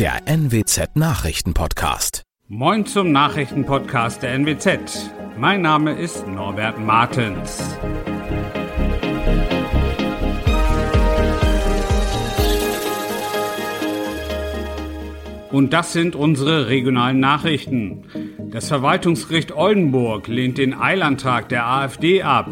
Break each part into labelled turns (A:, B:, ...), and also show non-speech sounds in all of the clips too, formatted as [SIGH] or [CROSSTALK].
A: der NWZ Nachrichtenpodcast.
B: Moin zum Nachrichtenpodcast der NWZ. Mein Name ist Norbert Martens. Und das sind unsere regionalen Nachrichten. Das Verwaltungsgericht Oldenburg lehnt den Eilantrag der AfD ab.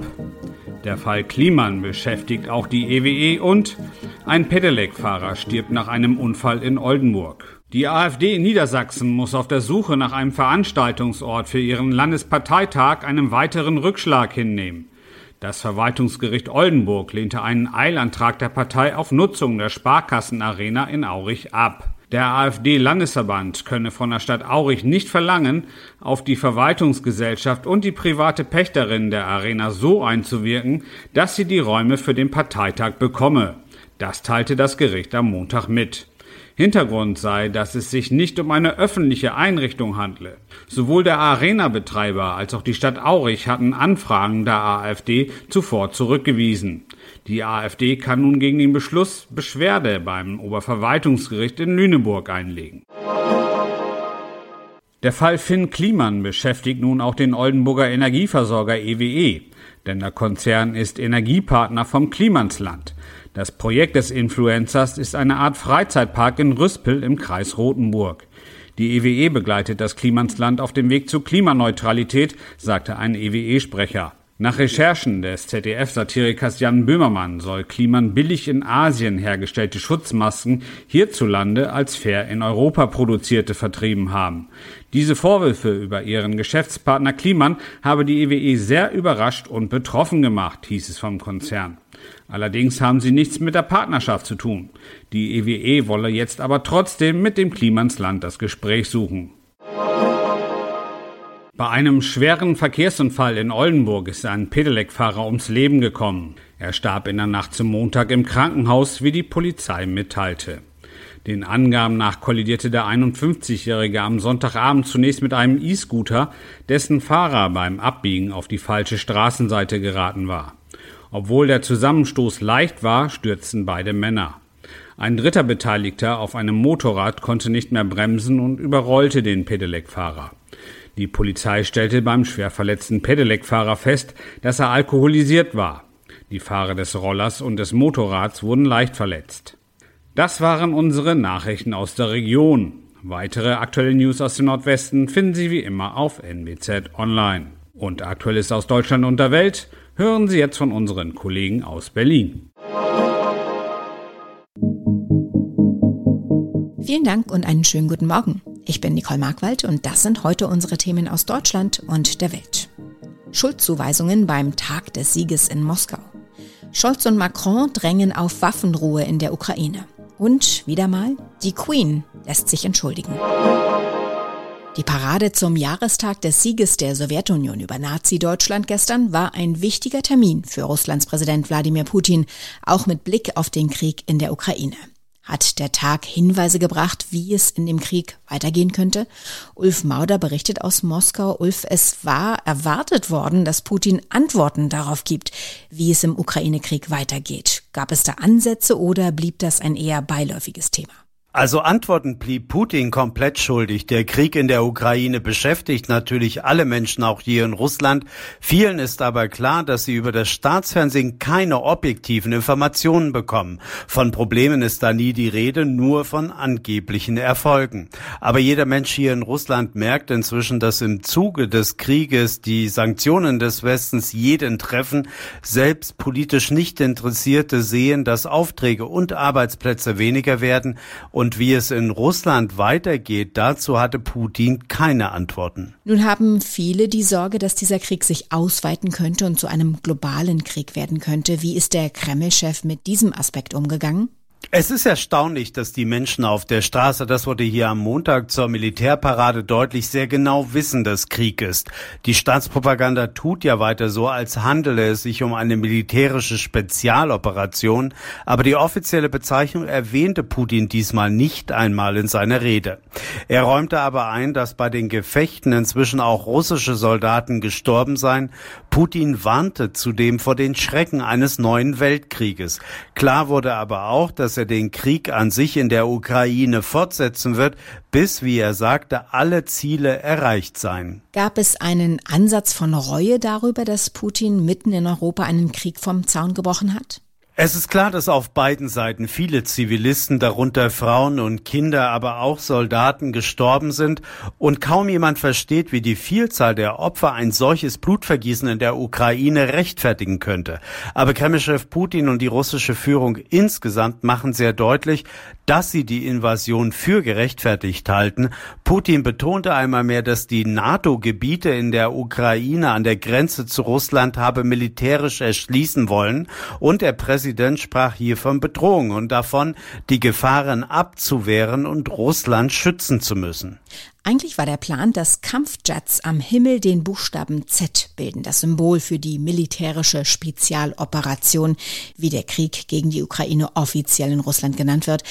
B: Der Fall Kliman beschäftigt auch die EWE e und ein Pedelec-Fahrer stirbt nach einem Unfall in Oldenburg. Die AfD in Niedersachsen muss auf der Suche nach einem Veranstaltungsort für ihren Landesparteitag einen weiteren Rückschlag hinnehmen. Das Verwaltungsgericht Oldenburg lehnte einen Eilantrag der Partei auf Nutzung der Sparkassenarena in Aurich ab. Der AfD-Landesverband könne von der Stadt Aurich nicht verlangen, auf die Verwaltungsgesellschaft und die private Pächterin der Arena so einzuwirken, dass sie die Räume für den Parteitag bekomme. Das teilte das Gericht am Montag mit. Hintergrund sei, dass es sich nicht um eine öffentliche Einrichtung handle. Sowohl der Arena-Betreiber als auch die Stadt Aurich hatten Anfragen der AfD zuvor zurückgewiesen. Die AfD kann nun gegen den Beschluss Beschwerde beim Oberverwaltungsgericht in Lüneburg einlegen. Der Fall Finn Kliman beschäftigt nun auch den Oldenburger Energieversorger EWE, e, denn der Konzern ist Energiepartner vom Klimansland. Das Projekt des Influencers ist eine Art Freizeitpark in Rüspel im Kreis Rothenburg. Die EWE e begleitet das Klimansland auf dem Weg zur Klimaneutralität, sagte ein EWE-Sprecher. Nach Recherchen des ZDF-Satirikers Jan Böhmermann soll Kliman billig in Asien hergestellte Schutzmasken hierzulande als fair in Europa produzierte vertrieben haben. Diese Vorwürfe über ihren Geschäftspartner Kliman habe die EWE e sehr überrascht und betroffen gemacht, hieß es vom Konzern. Allerdings haben sie nichts mit der Partnerschaft zu tun. Die EWE e wolle jetzt aber trotzdem mit dem Klimansland das Gespräch suchen. Bei einem schweren Verkehrsunfall in Oldenburg ist ein Pedelec-Fahrer ums Leben gekommen. Er starb in der Nacht zum Montag im Krankenhaus, wie die Polizei mitteilte. Den Angaben nach kollidierte der 51-Jährige am Sonntagabend zunächst mit einem E-Scooter, dessen Fahrer beim Abbiegen auf die falsche Straßenseite geraten war. Obwohl der Zusammenstoß leicht war, stürzten beide Männer. Ein dritter Beteiligter auf einem Motorrad konnte nicht mehr bremsen und überrollte den Pedelec-Fahrer. Die Polizei stellte beim schwer verletzten Pedelec-Fahrer fest, dass er alkoholisiert war. Die Fahrer des Rollers und des Motorrads wurden leicht verletzt. Das waren unsere Nachrichten aus der Region. Weitere aktuelle News aus dem Nordwesten finden Sie wie immer auf NBZ Online. Und Aktuelles aus Deutschland und der Welt hören Sie jetzt von unseren Kollegen aus Berlin.
C: Vielen Dank und einen schönen guten Morgen. Ich bin Nicole Markwald und das sind heute unsere Themen aus Deutschland und der Welt. Schuldzuweisungen beim Tag des Sieges in Moskau. Scholz und Macron drängen auf Waffenruhe in der Ukraine. Und wieder mal, die Queen lässt sich entschuldigen. Die Parade zum Jahrestag des Sieges der Sowjetunion über Nazi-Deutschland gestern war ein wichtiger Termin für Russlands Präsident Wladimir Putin, auch mit Blick auf den Krieg in der Ukraine. Hat der Tag Hinweise gebracht, wie es in dem Krieg weitergehen könnte? Ulf Mauder berichtet aus Moskau. Ulf, es war erwartet worden, dass Putin Antworten darauf gibt, wie es im Ukraine-Krieg weitergeht. Gab es da Ansätze oder blieb das ein eher beiläufiges Thema?
D: Also Antworten blieb Putin komplett schuldig. Der Krieg in der Ukraine beschäftigt natürlich alle Menschen, auch hier in Russland. Vielen ist aber klar, dass sie über das Staatsfernsehen keine objektiven Informationen bekommen. Von Problemen ist da nie die Rede, nur von angeblichen Erfolgen. Aber jeder Mensch hier in Russland merkt inzwischen, dass im Zuge des Krieges die Sanktionen des Westens jeden treffen. Selbst politisch nicht Interessierte sehen, dass Aufträge und Arbeitsplätze weniger werden und wie es in Russland weitergeht, dazu hatte Putin keine Antworten.
C: Nun haben viele die Sorge, dass dieser Krieg sich ausweiten könnte und zu einem globalen Krieg werden könnte. Wie ist der Kreml-Chef mit diesem Aspekt umgegangen?
D: Es ist erstaunlich, dass die Menschen auf der Straße, das wurde hier am Montag zur Militärparade deutlich, sehr genau wissen, dass Krieg ist. Die Staatspropaganda tut ja weiter so, als handele es sich um eine militärische Spezialoperation, aber die offizielle Bezeichnung erwähnte Putin diesmal nicht einmal in seiner Rede. Er räumte aber ein, dass bei den Gefechten inzwischen auch russische Soldaten gestorben seien. Putin warnte zudem vor den Schrecken eines neuen Weltkrieges. Klar wurde aber auch, dass er den Krieg an sich in der Ukraine fortsetzen wird, bis, wie er sagte, alle Ziele erreicht seien.
C: Gab es einen Ansatz von Reue darüber, dass Putin mitten in Europa einen Krieg vom Zaun gebrochen hat?
D: Es ist klar, dass auf beiden Seiten viele Zivilisten, darunter Frauen und Kinder, aber auch Soldaten gestorben sind und kaum jemand versteht, wie die Vielzahl der Opfer ein solches Blutvergießen in der Ukraine rechtfertigen könnte. Aber Kremlchef Putin und die russische Führung insgesamt machen sehr deutlich, dass sie die Invasion für gerechtfertigt halten. Putin betonte einmal mehr, dass die NATO-Gebiete in der Ukraine an der Grenze zu Russland habe militärisch erschließen wollen und der Präsident sprach hier von Bedrohung und davon, die Gefahren abzuwehren und Russland schützen zu müssen.
C: Eigentlich war der Plan, dass Kampfjets am Himmel den Buchstaben Z bilden, das Symbol für die militärische Spezialoperation, wie der Krieg gegen die Ukraine offiziell in Russland genannt wird.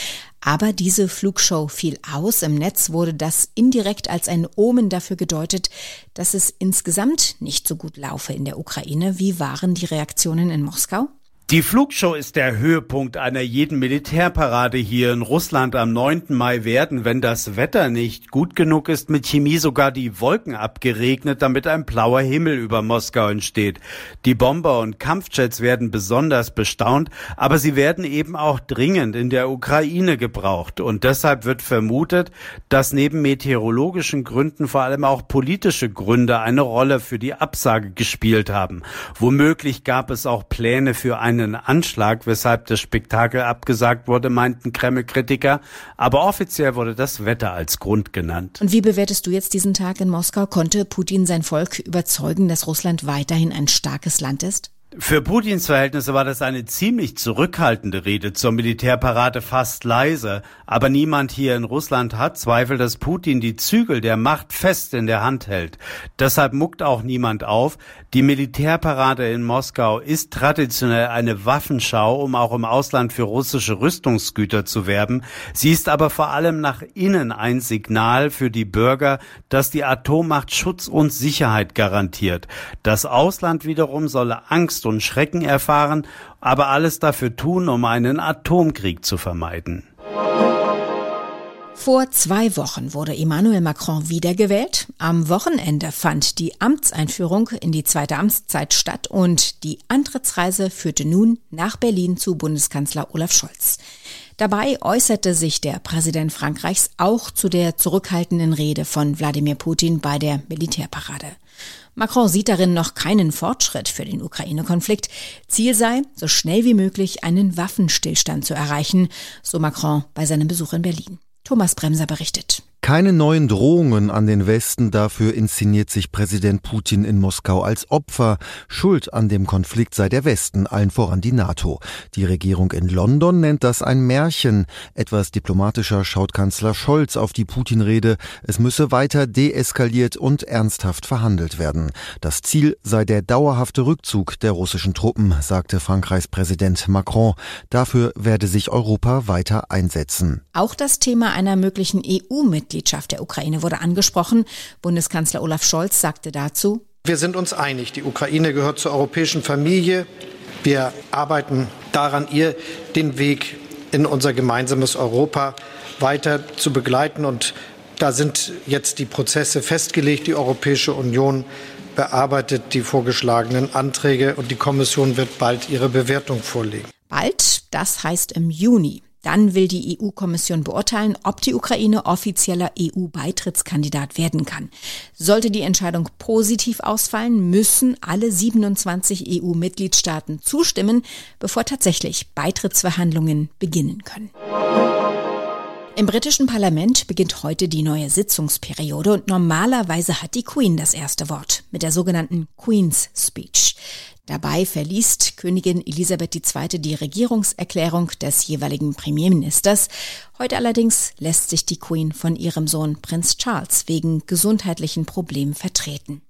C: Aber diese Flugshow fiel aus. Im Netz wurde das indirekt als ein Omen dafür gedeutet, dass es insgesamt nicht so gut laufe in der Ukraine. Wie waren die Reaktionen in Moskau?
D: Die Flugshow ist der Höhepunkt einer jeden Militärparade hier in Russland am 9. Mai werden, wenn das Wetter nicht gut genug ist, mit Chemie sogar die Wolken abgeregnet, damit ein blauer Himmel über Moskau entsteht. Die Bomber und Kampfjets werden besonders bestaunt, aber sie werden eben auch dringend in der Ukraine gebraucht. Und deshalb wird vermutet, dass neben meteorologischen Gründen vor allem auch politische Gründe eine Rolle für die Absage gespielt haben. Womöglich gab es auch Pläne für ein einen Anschlag, weshalb das Spektakel abgesagt wurde, meinten Kreml-Kritiker. Aber offiziell wurde das Wetter als Grund genannt.
C: Und wie bewertest du jetzt diesen Tag in Moskau? Konnte Putin sein Volk überzeugen, dass Russland weiterhin ein starkes Land ist?
D: Für Putins Verhältnisse war das eine ziemlich zurückhaltende Rede zur Militärparade, fast leise. Aber niemand hier in Russland hat Zweifel, dass Putin die Zügel der Macht fest in der Hand hält. Deshalb muckt auch niemand auf. Die Militärparade in Moskau ist traditionell eine Waffenschau, um auch im Ausland für russische Rüstungsgüter zu werben. Sie ist aber vor allem nach innen ein Signal für die Bürger, dass die Atommacht Schutz und Sicherheit garantiert. Das Ausland wiederum solle Angst Angst und Schrecken erfahren, aber alles dafür tun, um einen Atomkrieg zu vermeiden.
C: Vor zwei Wochen wurde Emmanuel Macron wiedergewählt. Am Wochenende fand die Amtseinführung in die zweite Amtszeit statt und die Antrittsreise führte nun nach Berlin zu Bundeskanzler Olaf Scholz. Dabei äußerte sich der Präsident Frankreichs auch zu der zurückhaltenden Rede von Wladimir Putin bei der Militärparade. Macron sieht darin noch keinen Fortschritt für den Ukraine-Konflikt. Ziel sei, so schnell wie möglich einen Waffenstillstand zu erreichen, so Macron bei seinem Besuch in Berlin. Thomas Bremser berichtet.
E: Keine neuen Drohungen an den Westen, dafür inszeniert sich Präsident Putin in Moskau als Opfer. Schuld an dem Konflikt sei der Westen, allen voran die NATO. Die Regierung in London nennt das ein Märchen. Etwas diplomatischer schaut Kanzler Scholz auf die Putin-Rede. Es müsse weiter deeskaliert und ernsthaft verhandelt werden. Das Ziel sei der dauerhafte Rückzug der russischen Truppen, sagte Frankreichs Präsident Macron. Dafür werde sich Europa weiter einsetzen.
C: Auch das Thema einer möglichen EU-Mitgliedschaft Mitgliedschaft der Ukraine wurde angesprochen. Bundeskanzler Olaf Scholz sagte dazu,
F: wir sind uns einig, die Ukraine gehört zur europäischen Familie. Wir arbeiten daran, ihr den Weg in unser gemeinsames Europa weiter zu begleiten. Und da sind jetzt die Prozesse festgelegt. Die Europäische Union bearbeitet die vorgeschlagenen Anträge und die Kommission wird bald ihre Bewertung vorlegen.
C: Bald, das heißt im Juni. Dann will die EU-Kommission beurteilen, ob die Ukraine offizieller EU-Beitrittskandidat werden kann. Sollte die Entscheidung positiv ausfallen, müssen alle 27 EU-Mitgliedstaaten zustimmen, bevor tatsächlich Beitrittsverhandlungen beginnen können. Im britischen Parlament beginnt heute die neue Sitzungsperiode und normalerweise hat die Queen das erste Wort mit der sogenannten Queen's Speech. Dabei verliest Königin Elisabeth II. die Regierungserklärung des jeweiligen Premierministers. Heute allerdings lässt sich die Queen von ihrem Sohn Prinz Charles wegen gesundheitlichen Problemen vertreten.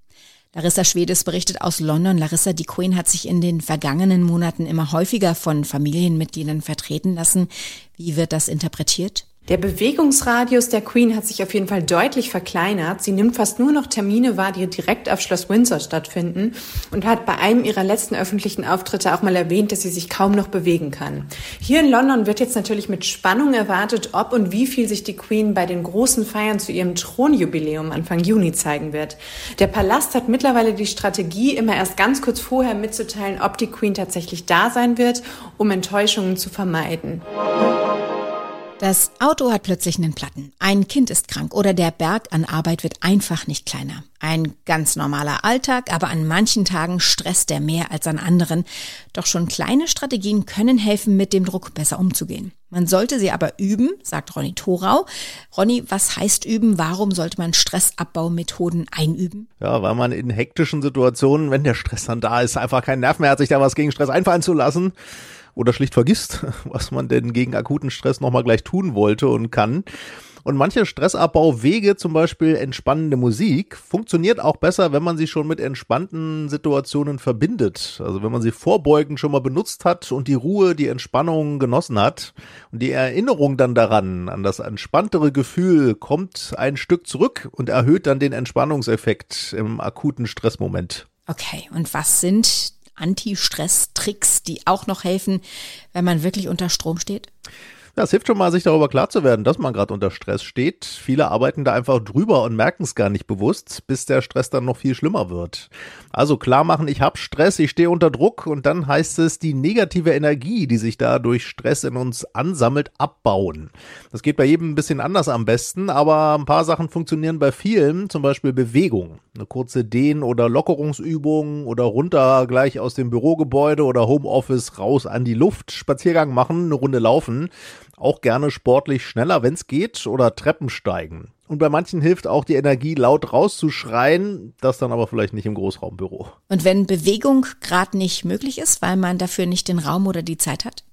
C: Larissa Schwedes berichtet aus London. Larissa, die Queen hat sich in den vergangenen Monaten immer häufiger von Familienmitgliedern vertreten lassen. Wie wird das interpretiert?
G: Der Bewegungsradius der Queen hat sich auf jeden Fall deutlich verkleinert. Sie nimmt fast nur noch Termine wahr, die direkt auf Schloss Windsor stattfinden und hat bei einem ihrer letzten öffentlichen Auftritte auch mal erwähnt, dass sie sich kaum noch bewegen kann. Hier in London wird jetzt natürlich mit Spannung erwartet, ob und wie viel sich die Queen bei den großen Feiern zu ihrem Thronjubiläum Anfang Juni zeigen wird. Der Palast hat mittlerweile die Strategie, immer erst ganz kurz vorher mitzuteilen, ob die Queen tatsächlich da sein wird, um Enttäuschungen zu vermeiden.
C: Das Auto hat plötzlich einen Platten, ein Kind ist krank oder der Berg an Arbeit wird einfach nicht kleiner. Ein ganz normaler Alltag, aber an manchen Tagen stresst er mehr als an anderen. Doch schon kleine Strategien können helfen, mit dem Druck besser umzugehen. Man sollte sie aber üben, sagt Ronny Thorau. Ronny, was heißt üben? Warum sollte man Stressabbaumethoden einüben?
H: Ja, weil man in hektischen Situationen, wenn der Stress dann da ist, einfach keinen Nerv mehr hat, sich da was gegen Stress einfallen zu lassen oder schlicht vergisst, [LAUGHS] was man denn gegen akuten Stress nochmal gleich tun wollte und kann. Und manche Stressabbauwege, zum Beispiel entspannende Musik, funktioniert auch besser, wenn man sie schon mit entspannten Situationen verbindet. Also wenn man sie vorbeugend schon mal benutzt hat und die Ruhe, die Entspannung genossen hat. Und die Erinnerung dann daran, an das entspanntere Gefühl, kommt ein Stück zurück und erhöht dann den Entspannungseffekt im akuten Stressmoment.
C: Okay, und was sind Anti-Stress-Tricks, die auch noch helfen, wenn man wirklich unter Strom steht?
H: Ja, es hilft schon mal, sich darüber klar zu werden, dass man gerade unter Stress steht. Viele arbeiten da einfach drüber und merken es gar nicht bewusst, bis der Stress dann noch viel schlimmer wird. Also klar machen, ich habe Stress, ich stehe unter Druck und dann heißt es, die negative Energie, die sich da durch Stress in uns ansammelt, abbauen. Das geht bei jedem ein bisschen anders am besten, aber ein paar Sachen funktionieren bei vielen, zum Beispiel Bewegung. Eine kurze Dehn- oder Lockerungsübung oder runter gleich aus dem Bürogebäude oder Homeoffice raus an die Luft, Spaziergang machen, eine Runde laufen auch gerne sportlich schneller, wenn es geht, oder Treppen steigen. Und bei manchen hilft auch die Energie, laut rauszuschreien, das dann aber vielleicht nicht im Großraumbüro.
C: Und wenn Bewegung gerade nicht möglich ist, weil man dafür nicht den Raum oder die Zeit hat?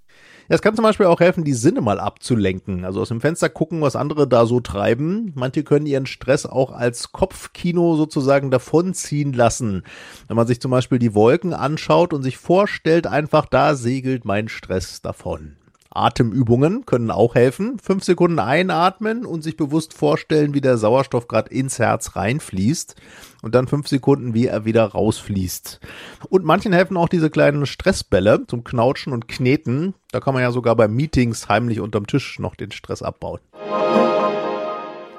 H: Ja, es kann zum Beispiel auch helfen, die Sinne mal abzulenken. Also aus dem Fenster gucken, was andere da so treiben. Manche können ihren Stress auch als Kopfkino sozusagen davonziehen lassen. Wenn man sich zum Beispiel die Wolken anschaut und sich vorstellt, einfach da segelt mein Stress davon. Atemübungen können auch helfen. Fünf Sekunden einatmen und sich bewusst vorstellen, wie der Sauerstoff gerade ins Herz reinfließt und dann fünf Sekunden, wie er wieder rausfließt. Und manchen helfen auch diese kleinen Stressbälle zum Knautschen und Kneten. Da kann man ja sogar bei Meetings heimlich unterm Tisch noch den Stress abbauen.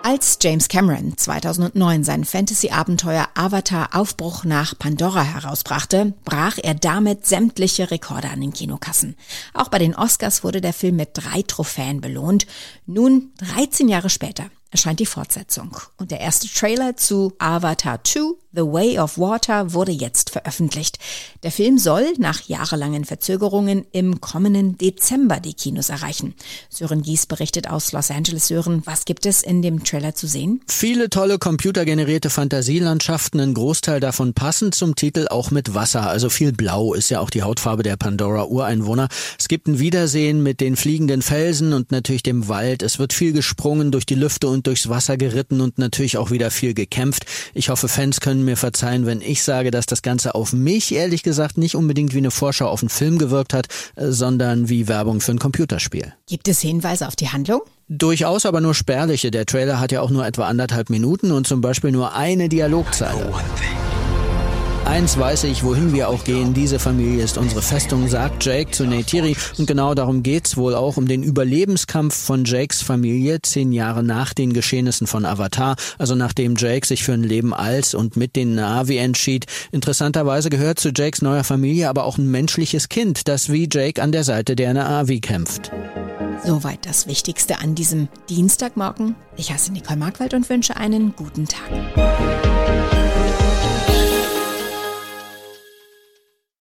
C: Als James Cameron 2009 sein Fantasy-Abenteuer Avatar Aufbruch nach Pandora herausbrachte, brach er damit sämtliche Rekorde an den Kinokassen. Auch bei den Oscars wurde der Film mit drei Trophäen belohnt. Nun, 13 Jahre später, erscheint die Fortsetzung. Und der erste Trailer zu Avatar 2 The Way of Water wurde jetzt veröffentlicht. Der Film soll nach jahrelangen Verzögerungen im kommenden Dezember die Kinos erreichen. Sören Gies berichtet aus Los Angeles. Sören, was gibt es in dem Trailer zu sehen?
I: Viele tolle computergenerierte Fantasielandschaften, ein Großteil davon passend zum Titel auch mit Wasser. Also viel Blau ist ja auch die Hautfarbe der Pandora-Ureinwohner. Es gibt ein Wiedersehen mit den fliegenden Felsen und natürlich dem Wald. Es wird viel gesprungen, durch die Lüfte und durchs Wasser geritten und natürlich auch wieder viel gekämpft. Ich hoffe, Fans können mir verzeihen, wenn ich sage, dass das Ganze auf mich ehrlich gesagt nicht unbedingt wie eine Vorschau auf einen Film gewirkt hat, äh, sondern wie Werbung für ein Computerspiel.
C: Gibt es Hinweise auf die Handlung?
I: Durchaus, aber nur spärliche. Der Trailer hat ja auch nur etwa anderthalb Minuten und zum Beispiel nur eine Dialogzeile. Eins weiß ich, wohin wir auch gehen, diese Familie ist unsere Festung, sagt Jake zu Neytiri. Und genau darum geht's wohl auch um den Überlebenskampf von Jakes Familie zehn Jahre nach den Geschehnissen von Avatar, also nachdem Jake sich für ein Leben als und mit den Navi entschied. Interessanterweise gehört zu Jakes neuer Familie aber auch ein menschliches Kind, das wie Jake an der Seite der Na'vi kämpft.
C: Soweit das Wichtigste an diesem Dienstagmorgen. Ich heiße Nicole Markwald und wünsche einen guten Tag.